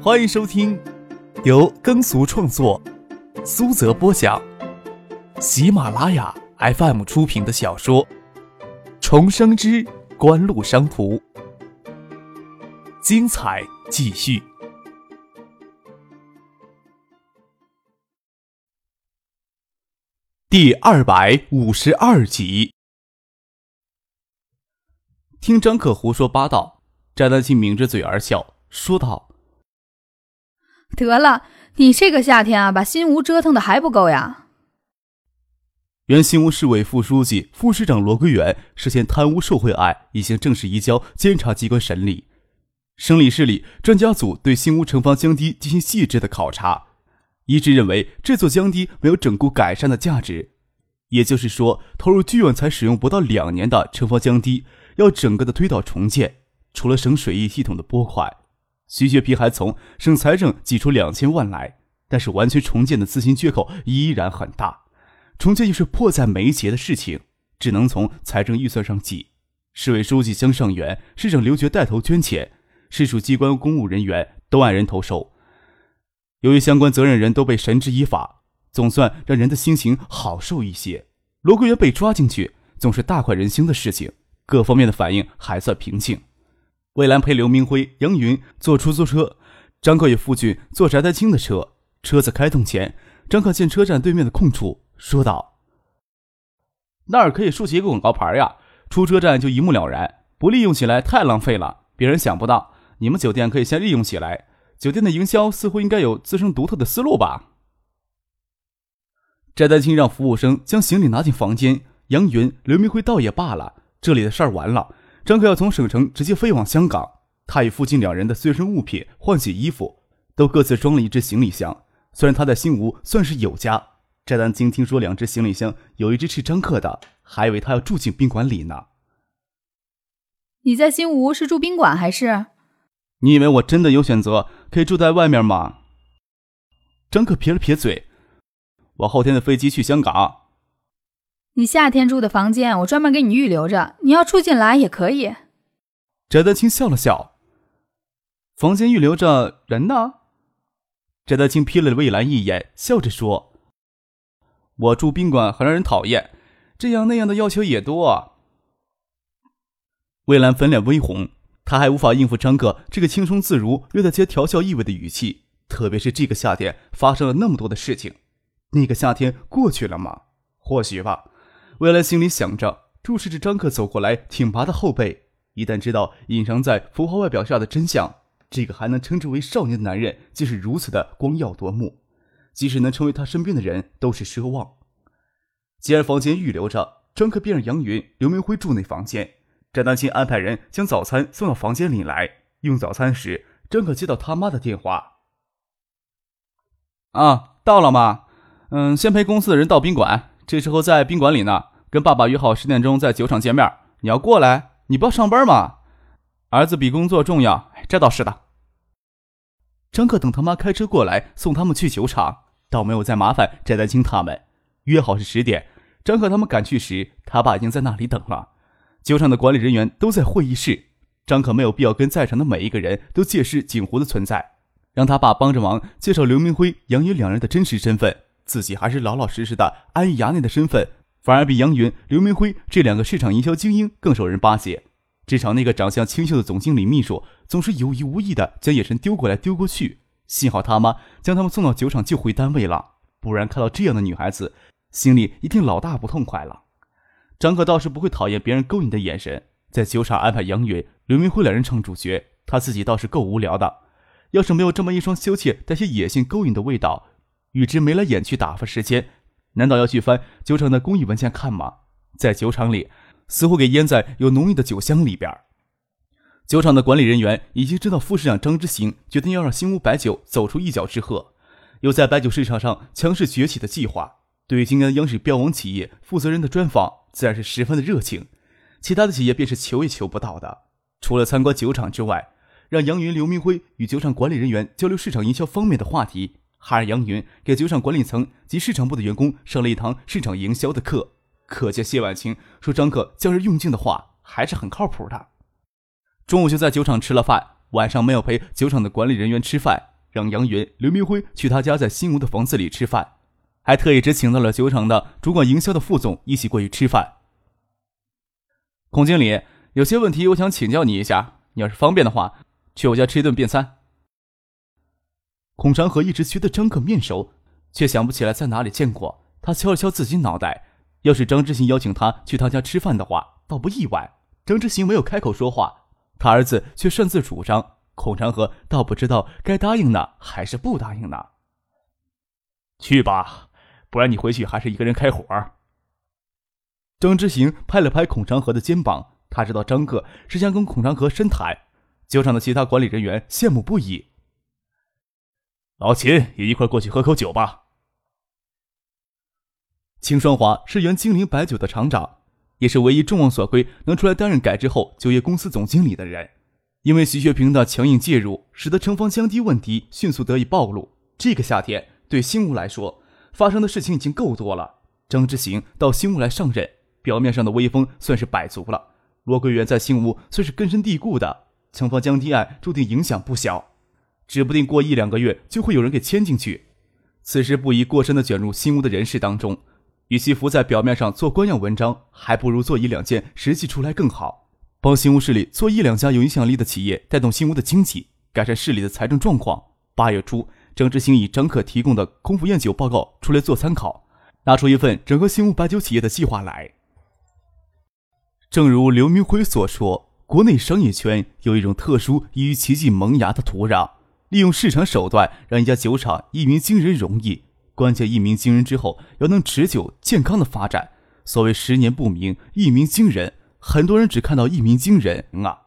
欢迎收听由耕俗创作、苏泽播讲、喜马拉雅 FM 出品的小说《重生之官路商途》，精彩继续，第二百五十二集。听张可胡说八道，翟丹青抿着嘴而笑，说道：“ 得了，你这个夏天啊，把新吴折腾的还不够呀？”原新吴市委副书记、副市长罗桂元涉嫌贪污受贿案已经正式移交监察机关审理。省里市里专家组对新吴城防江堤进行细致的考察，一致认为这座江堤没有整固改善的价值。也就是说，投入巨万才使用不到两年的城防江堤。要整个的推倒重建，除了省水利系统的拨款，徐学平还从省财政挤出两千万来，但是完全重建的资金缺口依然很大，重建又是迫在眉睫的事情，只能从财政预算上挤。市委书记江尚元、市长刘觉带头捐钱，市属机关公务人员都按人头收。由于相关责任人都被绳之以法，总算让人的心情好受一些。罗桂元被抓进去，总是大快人心的事情。各方面的反应还算平静。魏兰陪刘明辉、杨云坐出租车，张克与傅俊坐翟丹青的车。车子开动前，张克见车站对面的空处，说道：“那儿可以竖起一个广告牌呀，出车站就一目了然。不利用起来太浪费了，别人想不到。你们酒店可以先利用起来。酒店的营销似乎应该有自身独特的思路吧？”翟丹青让服务生将行李拿进房间。杨云、刘明辉倒也罢了。这里的事儿完了，张克要从省城直接飞往香港。他与父亲两人的随身物品、换洗衣服都各自装了一只行李箱。虽然他在新吴算是有家，翟丹青听说两只行李箱有一只是张克的，还以为他要住进宾馆里呢。你在新吴是住宾馆还是？你以为我真的有选择，可以住在外面吗？张克撇了撇嘴，我后天的飞机去香港。你夏天住的房间，我专门给你预留着。你要住进来也可以。翟德清笑了笑。房间预留着人呢？翟德清瞥了魏兰一眼，笑着说：“我住宾馆很让人讨厌，这样那样的要求也多。”魏兰粉脸微红，她还无法应付张哥这个轻松自如、略带些调笑意味的语气。特别是这个夏天发生了那么多的事情，那个夏天过去了吗？或许吧。魏兰心里想着，注视着张克走过来挺拔的后背。一旦知道隐藏在浮华外表下的真相，这个还能称之为少年的男人，竟是如此的光耀夺目。即使能成为他身边的人，都是奢望。既然房间预留着，张克便让杨云、刘明辉住那房间。张丹青安排人将早餐送到房间里来。用早餐时，张可接到他妈的电话：“啊，到了吗？嗯，先陪公司的人到宾馆。”这时候在宾馆里呢，跟爸爸约好十点钟在酒厂见面。你要过来？你不要上班吗？儿子比工作重要，这倒是的。张克等他妈开车过来送他们去酒厂，倒没有再麻烦翟丹青他们。约好是十点，张克他们赶去时，他爸已经在那里等了。酒厂的管理人员都在会议室，张可没有必要跟在场的每一个人都解释景湖的存在，让他爸帮着忙介绍刘明辉、杨云两人的真实身份。自己还是老老实实的安于衙内的身份，反而比杨云、刘明辉这两个市场营销精英更受人巴结。至少那个长相清秀的总经理秘书总是有意无意的将眼神丢过来丢过去。幸好他妈将他们送到酒厂就回单位了，不然看到这样的女孩子，心里一定老大不痛快了。张可倒是不会讨厌别人勾引的眼神，在酒厂安排杨云、刘明辉两人唱主角，他自己倒是够无聊的。要是没有这么一双羞怯、带些野性勾引的味道。与之眉来眼去打发时间，难道要去翻酒厂的工艺文件看吗？在酒厂里，似乎给腌在有浓郁的酒香里边。酒厂的管理人员已经知道副市长张之行决定要让新屋白酒走出一角之鹤，有在白酒市场上强势崛起的计划。对于今年央视标王企业负责人的专访，自然是十分的热情。其他的企业便是求也求不到的。除了参观酒厂之外，让杨云、刘明辉与酒厂管理人员交流市场营销方面的话题。还让杨云给酒厂管理层及市场部的员工上了一堂市场营销的课，可见谢婉清说张克教人用尽的话还是很靠谱的。中午就在酒厂吃了饭，晚上没有陪酒厂的管理人员吃饭，让杨云、刘明辉去他家在新屋的房子里吃饭，还特意只请到了酒厂的主管营销的副总一起过去吃饭。孔经理，有些问题我想请教你一下，你要是方便的话，去我家吃一顿便餐。孔长河一直觉得张克面熟，却想不起来在哪里见过。他敲了敲自己脑袋，要是张之行邀请他去他家吃饭的话，倒不意外。张之行没有开口说话，他儿子却擅自主张。孔长河倒不知道该答应呢，还是不答应呢。去吧，不然你回去还是一个人开火。张之行拍了拍孔长河的肩膀，他知道张克是想跟孔长河深谈。酒厂的其他管理人员羡慕不已。老秦也一块过去喝口酒吧。秦双华是原金陵白酒的厂长，也是唯一众望所归能出来担任改制后酒业公司总经理的人。因为徐学平的强硬介入，使得城防降低问题迅速得以暴露。这个夏天对新屋来说，发生的事情已经够多了。张之行到新屋来上任，表面上的威风算是摆足了。罗桂元在新屋算是根深蒂固的，城防降低案注定影响不小。指不定过一两个月就会有人给牵进去，此时不宜过深的卷入新屋的人事当中。与其浮在表面上做官样文章，还不如做一两件实际出来更好，帮新屋市里做一两家有影响力的企业，带动新屋的经济，改善市里的财政状况。八月初，张之行以张可提供的空腹宴酒报告出来做参考，拿出一份整合新屋白酒企业的计划来。正如刘明辉所说，国内商业圈有一种特殊易于奇迹萌芽的土壤。利用市场手段让一家酒厂一鸣惊人容易，关键一鸣惊人之后要能持久健康的发展。所谓十年不鸣，一鸣惊人，很多人只看到一鸣惊人啊，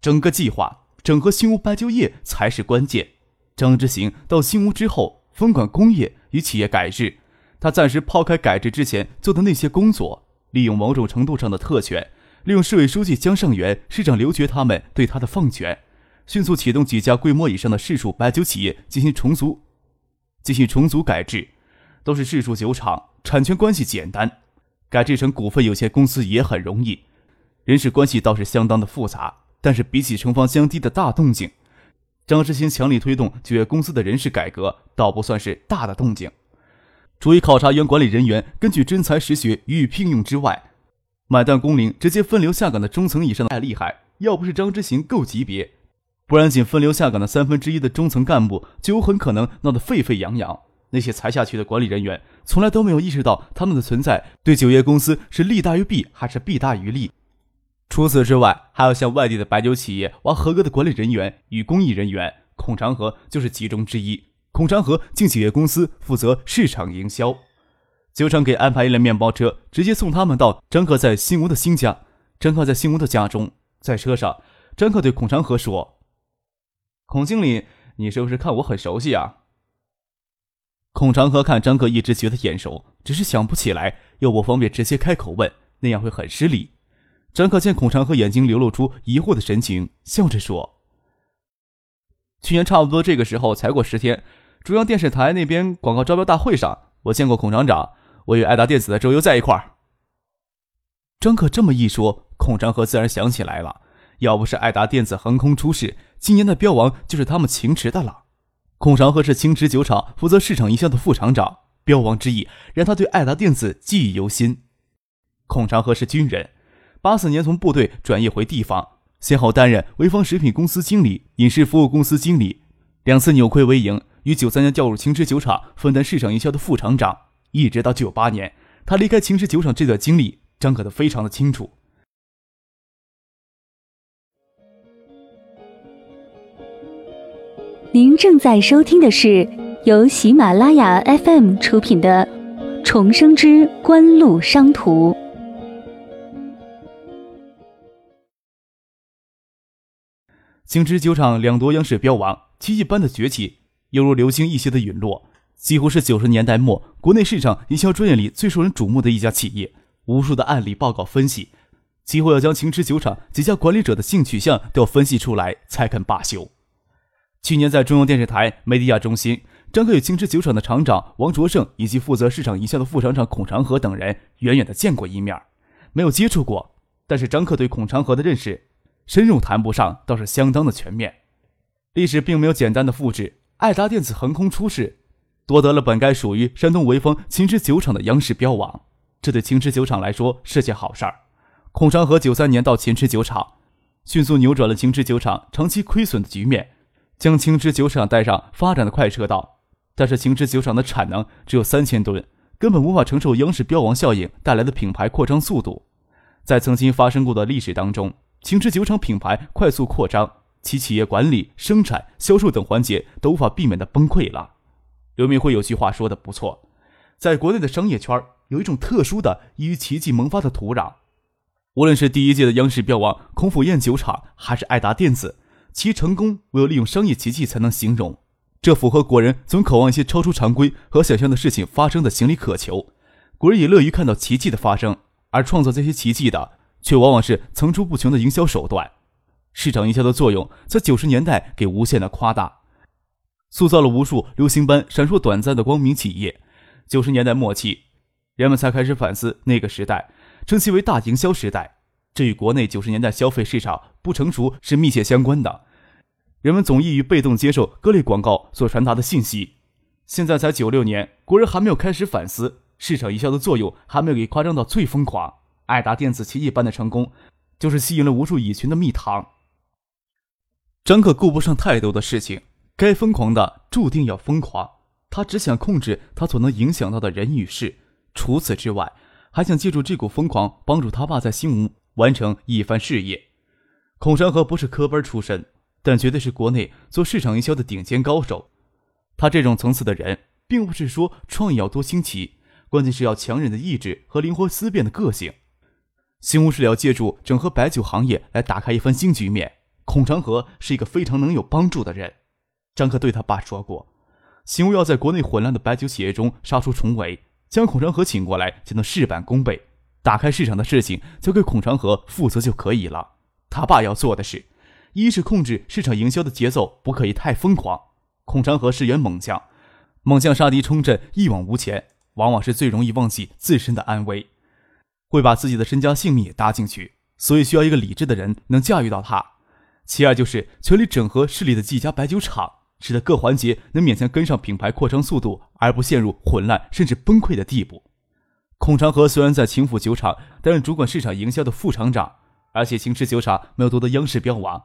整个计划整合新屋白酒业才是关键。张之行到新屋之后，分管工业与企业改制，他暂时抛开改制之前做的那些工作，利用某种程度上的特权，利用市委书记江上元、市长刘觉他们对他的放权。迅速启动几家规模以上的市属白酒企业进行重组，进行重组改制，都是市属酒厂，产权关系简单，改制成股份有限公司也很容易。人事关系倒是相当的复杂，但是比起城防相低的大动静，张之新强力推动酒业公司的人事改革，倒不算是大的动静。除以考察原管理人员根据真才实学予以聘用之外，买断工龄直接分流下岗的中层以上的太厉害，要不是张之行够级别。不然，仅分流下岗的三分之一的中层干部，就有很可能闹得沸沸扬扬。那些裁下去的管理人员，从来都没有意识到他们的存在对酒业公司是利大于弊，还是弊大于利。除此之外，还要向外地的白酒企业挖合格的管理人员与公益人员。孔长河就是其中之一。孔长河进酒业公司负责市场营销，酒厂给安排一辆面包车，直接送他们到张克在新屋的新家。张克在新屋的家中，在车上，张克对孔长河说。孔经理，你是不是看我很熟悉啊？孔长河看张克一直觉得眼熟，只是想不起来，又不方便直接开口问，那样会很失礼。张克见孔长河眼睛流露出疑惑的神情，笑着说：“去年差不多这个时候才过十天，中央电视台那边广告招标大会上，我见过孔厂长，我与爱达电子的周游在一块儿。”张克这么一说，孔长河自然想起来了。要不是爱达电子横空出世，今年的标王就是他们秦池的了。孔长河是秦池酒厂负责市场营销的副厂长，标王之意让他对爱达电子记忆犹新。孔长河是军人，八四年从部队转业回地方，先后担任潍坊食品公司经理、饮食服务公司经理，两次扭亏为盈，于九三年调入秦池酒厂分担市场营销的副厂长，一直到九八年，他离开秦池酒厂这段经历，张可的非常的清楚。您正在收听的是由喜马拉雅 FM 出品的《重生之官路商途》。青汁酒厂两夺央视标王，奇迹般的崛起，犹如流星一些的陨落，几乎是九十年代末国内市场营销专业里最受人瞩目的一家企业。无数的案例报告分析，几乎要将青汁酒厂几家管理者的性取向都要分析出来才肯罢休。去年在中央电视台美迪亚中心，张克与青池酒厂的厂长王卓胜以及负责市场营销的副厂长孔长河等人远远的见过一面，没有接触过。但是张克对孔长河的认识深入谈不上，倒是相当的全面。历史并没有简单的复制，爱达电子横空出世，夺得了本该属于山东潍坊青池酒厂的央视标王，这对青池酒厂来说是件好事儿。孔长河九三年到秦池酒厂，迅速扭转了秦池酒厂长期亏损的局面，将青汁酒厂带上发展的快车道。但是青汁酒厂的产能只有三千吨，根本无法承受央视标王效应带来的品牌扩张速度。在曾经发生过的历史当中，青汁酒厂品牌快速扩张。其企业管理、生产、销售等环节都无法避免的崩溃了。刘明辉有句话说的不错，在国内的商业圈有一种特殊的易于奇迹萌发的土壤。无论是第一届的央视标王孔府宴酒厂，还是爱达电子，其成功唯有利用商业奇迹才能形容。这符合国人总渴望一些超出常规和想象的事情发生的心理渴求。国人也乐于看到奇迹的发生，而创造这些奇迹的，却往往是层出不穷的营销手段。市场营销的作用在九十年代给无限的夸大，塑造了无数流行般闪烁短暂的光明企业。九十年代末期，人们才开始反思那个时代，称其为大营销时代。这与国内九十年代消费市场不成熟是密切相关的。人们总易于被动接受各类广告所传达的信息。现在才九六年，国人还没有开始反思市场营销的作用，还没有给夸张到最疯狂。爱达电子奇迹般的成功，就是吸引了无数蚁群的蜜糖。张可顾不上太多的事情，该疯狂的注定要疯狂。他只想控制他所能影响到的人与事，除此之外，还想借助这股疯狂帮助他爸在新吴完成一番事业。孔山河不是科班出身，但绝对是国内做市场营销的顶尖高手。他这种层次的人，并不是说创意要多新奇，关键是要强忍的意志和灵活思辨的个性。新吴是要借助整合白酒行业来打开一番新局面。孔长河是一个非常能有帮助的人，张克对他爸说过，新屋要在国内混乱的白酒企业中杀出重围，将孔长河请过来就能事半功倍，打开市场的事情交给孔长河负责就可以了。他爸要做的是，一是控制市场营销的节奏不可以太疯狂。孔长河是员猛将，猛将杀敌冲阵一往无前，往往是最容易忘记自身的安危，会把自己的身家性命也搭进去，所以需要一个理智的人能驾驭到他。其二就是全力整合势力的几家白酒厂，使得各环节能勉强跟上品牌扩张速度，而不陷入混乱甚至崩溃的地步。孔长河虽然在秦府酒厂担任主管市场营销的副厂长，而且秦池酒厂没有夺得央视标王，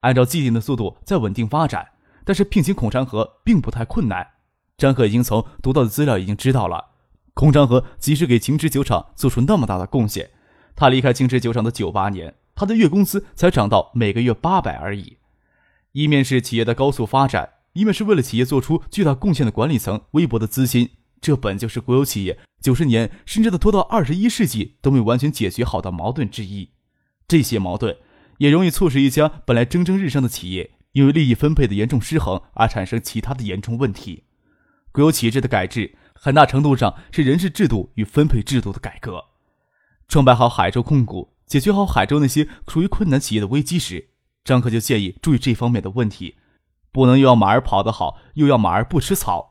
按照既定的速度在稳定发展，但是聘请孔长河并不太困难。张克已经从读到的资料已经知道了，孔长河即使给秦池酒厂做出那么大的贡献，他离开秦池酒厂的九八年。他的月工资才涨到每个月八百而已，一面是企业的高速发展，一面是为了企业做出巨大贡献的管理层微薄的资金，这本就是国有企业九十年甚至的拖到二十一世纪都没完全解决好的矛盾之一。这些矛盾也容易促使一家本来蒸蒸日上的企业，因为利益分配的严重失衡而产生其他的严重问题。国有企业制的改制，很大程度上是人事制度与分配制度的改革。创办好海州控股。解决好海州那些处于困难企业的危机时，张克就建议注意这方面的问题，不能又要马儿跑得好，又要马儿不吃草。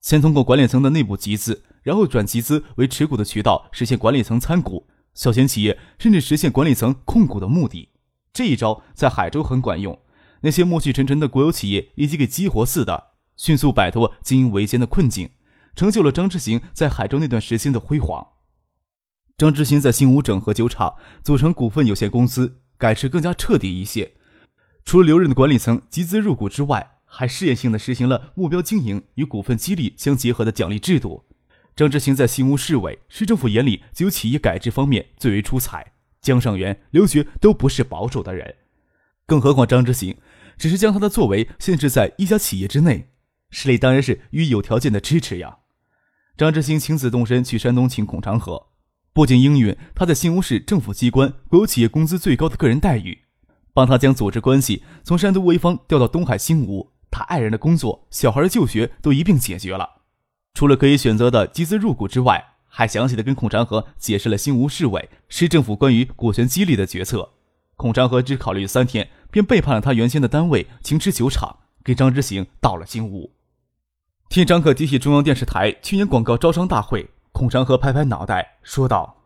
先通过管理层的内部集资，然后转集资为持股的渠道，实现管理层参股，小型企业甚至实现管理层控股的目的。这一招在海州很管用，那些暮气沉沉的国有企业以及给激活似的，迅速摆脱经营维艰的困境，成就了张之行在海州那段时间的辉煌。张之行在新屋整合酒厂，组成股份有限公司，改制更加彻底一些。除了留任的管理层集资入股之外，还试验性的实行了目标经营与股份激励相结合的奖励制度。张之行在新屋市委、市政府眼里，只有企业改制方面最为出彩。江上元、刘觉都不是保守的人，更何况张之行只是将他的作为限制在一家企业之内，市里当然是予以有条件的支持呀。张之行亲自动身去山东请孔长河。不仅应允他在新吴市政府机关国有企业工资最高的个人待遇，帮他将组织关系从山东潍坊调到东海新吴，他爱人的工作、小孩的就学都一并解决了。除了可以选择的集资入股之外，还详细的跟孔长河解释了新吴市委、市政府关于股权激励的决策。孔长河只考虑三天，便背叛了他原先的单位青池酒厂，给张之行到了新吴。听张克提起中央电视台去年广告招商大会。孔长河拍拍脑袋说道：“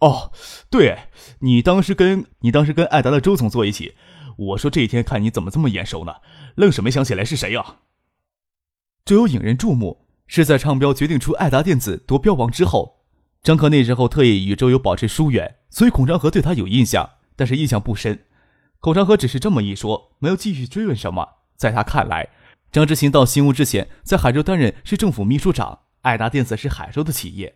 哦，对你当时跟你当时跟艾达的周总坐一起，我说这一天看你怎么这么眼熟呢，愣是没想起来是谁呀。周有引人注目，是在唱标决定出爱达电子夺标王之后，张克那时候特意与周游保持疏远，所以孔长河对他有印象，但是印象不深。孔长河只是这么一说，没有继续追问什么。在他看来，张之行到新屋之前，在海州担任市政府秘书长，爱达电子是海州的企业。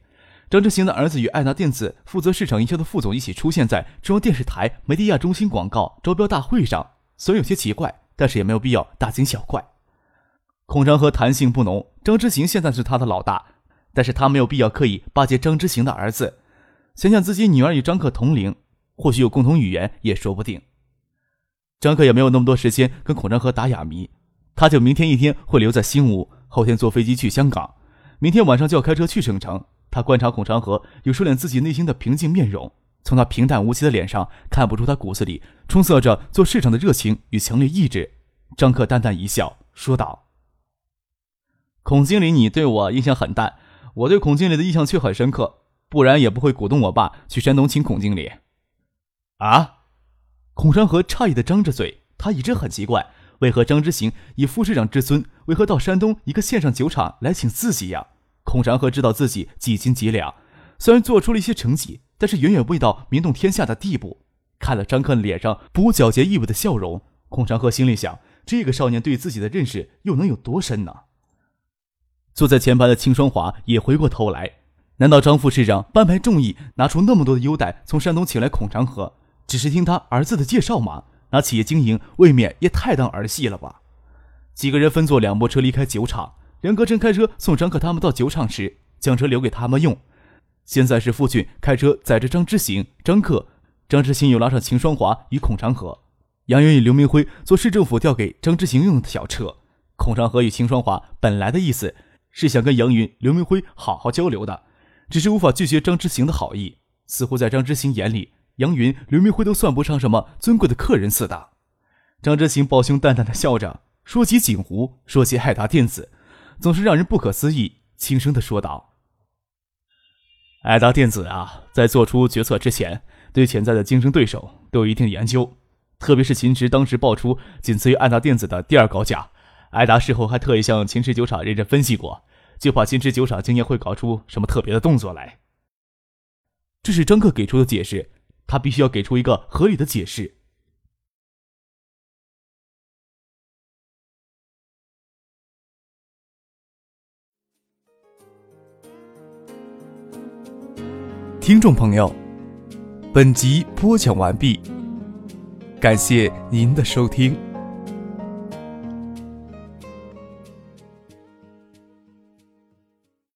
张之行的儿子与爱达电子负责市场营销的副总一起出现在中央电视台梅地亚中心广告招标大会上，虽然有些奇怪，但是也没有必要大惊小怪。孔长河弹性不浓，张之行现在是他的老大，但是他没有必要刻意巴结张之行的儿子。想想自己女儿与张克同龄，或许有共同语言也说不定。张克也没有那么多时间跟孔长河打哑谜，他就明天一天会留在新屋，后天坐飞机去香港，明天晚上就要开车去省城。他观察孔长河，有收敛自己内心的平静面容，从他平淡无奇的脸上看不出他骨子里充塞着做市场的热情与强烈意志。张克淡淡一笑，说道：“孔经理，你对我印象很淡，我对孔经理的印象却很深刻，不然也不会鼓动我爸去山东请孔经理。”啊！孔长河诧异的张着嘴，他一直很奇怪，为何张之行以副市长之尊，为何到山东一个线上酒厂来请自己呀？孔长河知道自己几斤几两，虽然做出了一些成绩，但是远远未到名动天下的地步。看了张克脸上不皎洁意味的笑容，孔长河心里想：这个少年对自己的认识又能有多深呢？坐在前排的秦双华也回过头来，难道张副市长班排众议，拿出那么多的优待，从山东请来孔长河，只是听他儿子的介绍吗？拿企业经营，未免也太当儿戏了吧？几个人分坐两部车离开酒厂。梁格真开车送张克他们到酒厂时，将车留给他们用。现在是傅俊开车载着张之行、张克，张之行又拉上秦双华与孔长河，杨云与刘明辉坐市政府调给张之行用的小车。孔长河与秦双华本来的意思是想跟杨云、刘明辉好好交流的，只是无法拒绝张之行的好意。似乎在张之行眼里，杨云、刘明辉都算不上什么尊贵的客人似的。张之行抱胸淡淡的笑着，说起锦湖，说起海达电子。总是让人不可思议，轻声的说道：“爱达电子啊，在做出决策之前，对潜在的竞争对手都有一定研究。特别是秦池当时爆出仅次于爱达电子的第二高价，艾达事后还特意向秦池酒厂认真分析过，就怕秦池酒厂今年会搞出什么特别的动作来。”这是张克给出的解释，他必须要给出一个合理的解释。听众朋友，本集播讲完毕，感谢您的收听。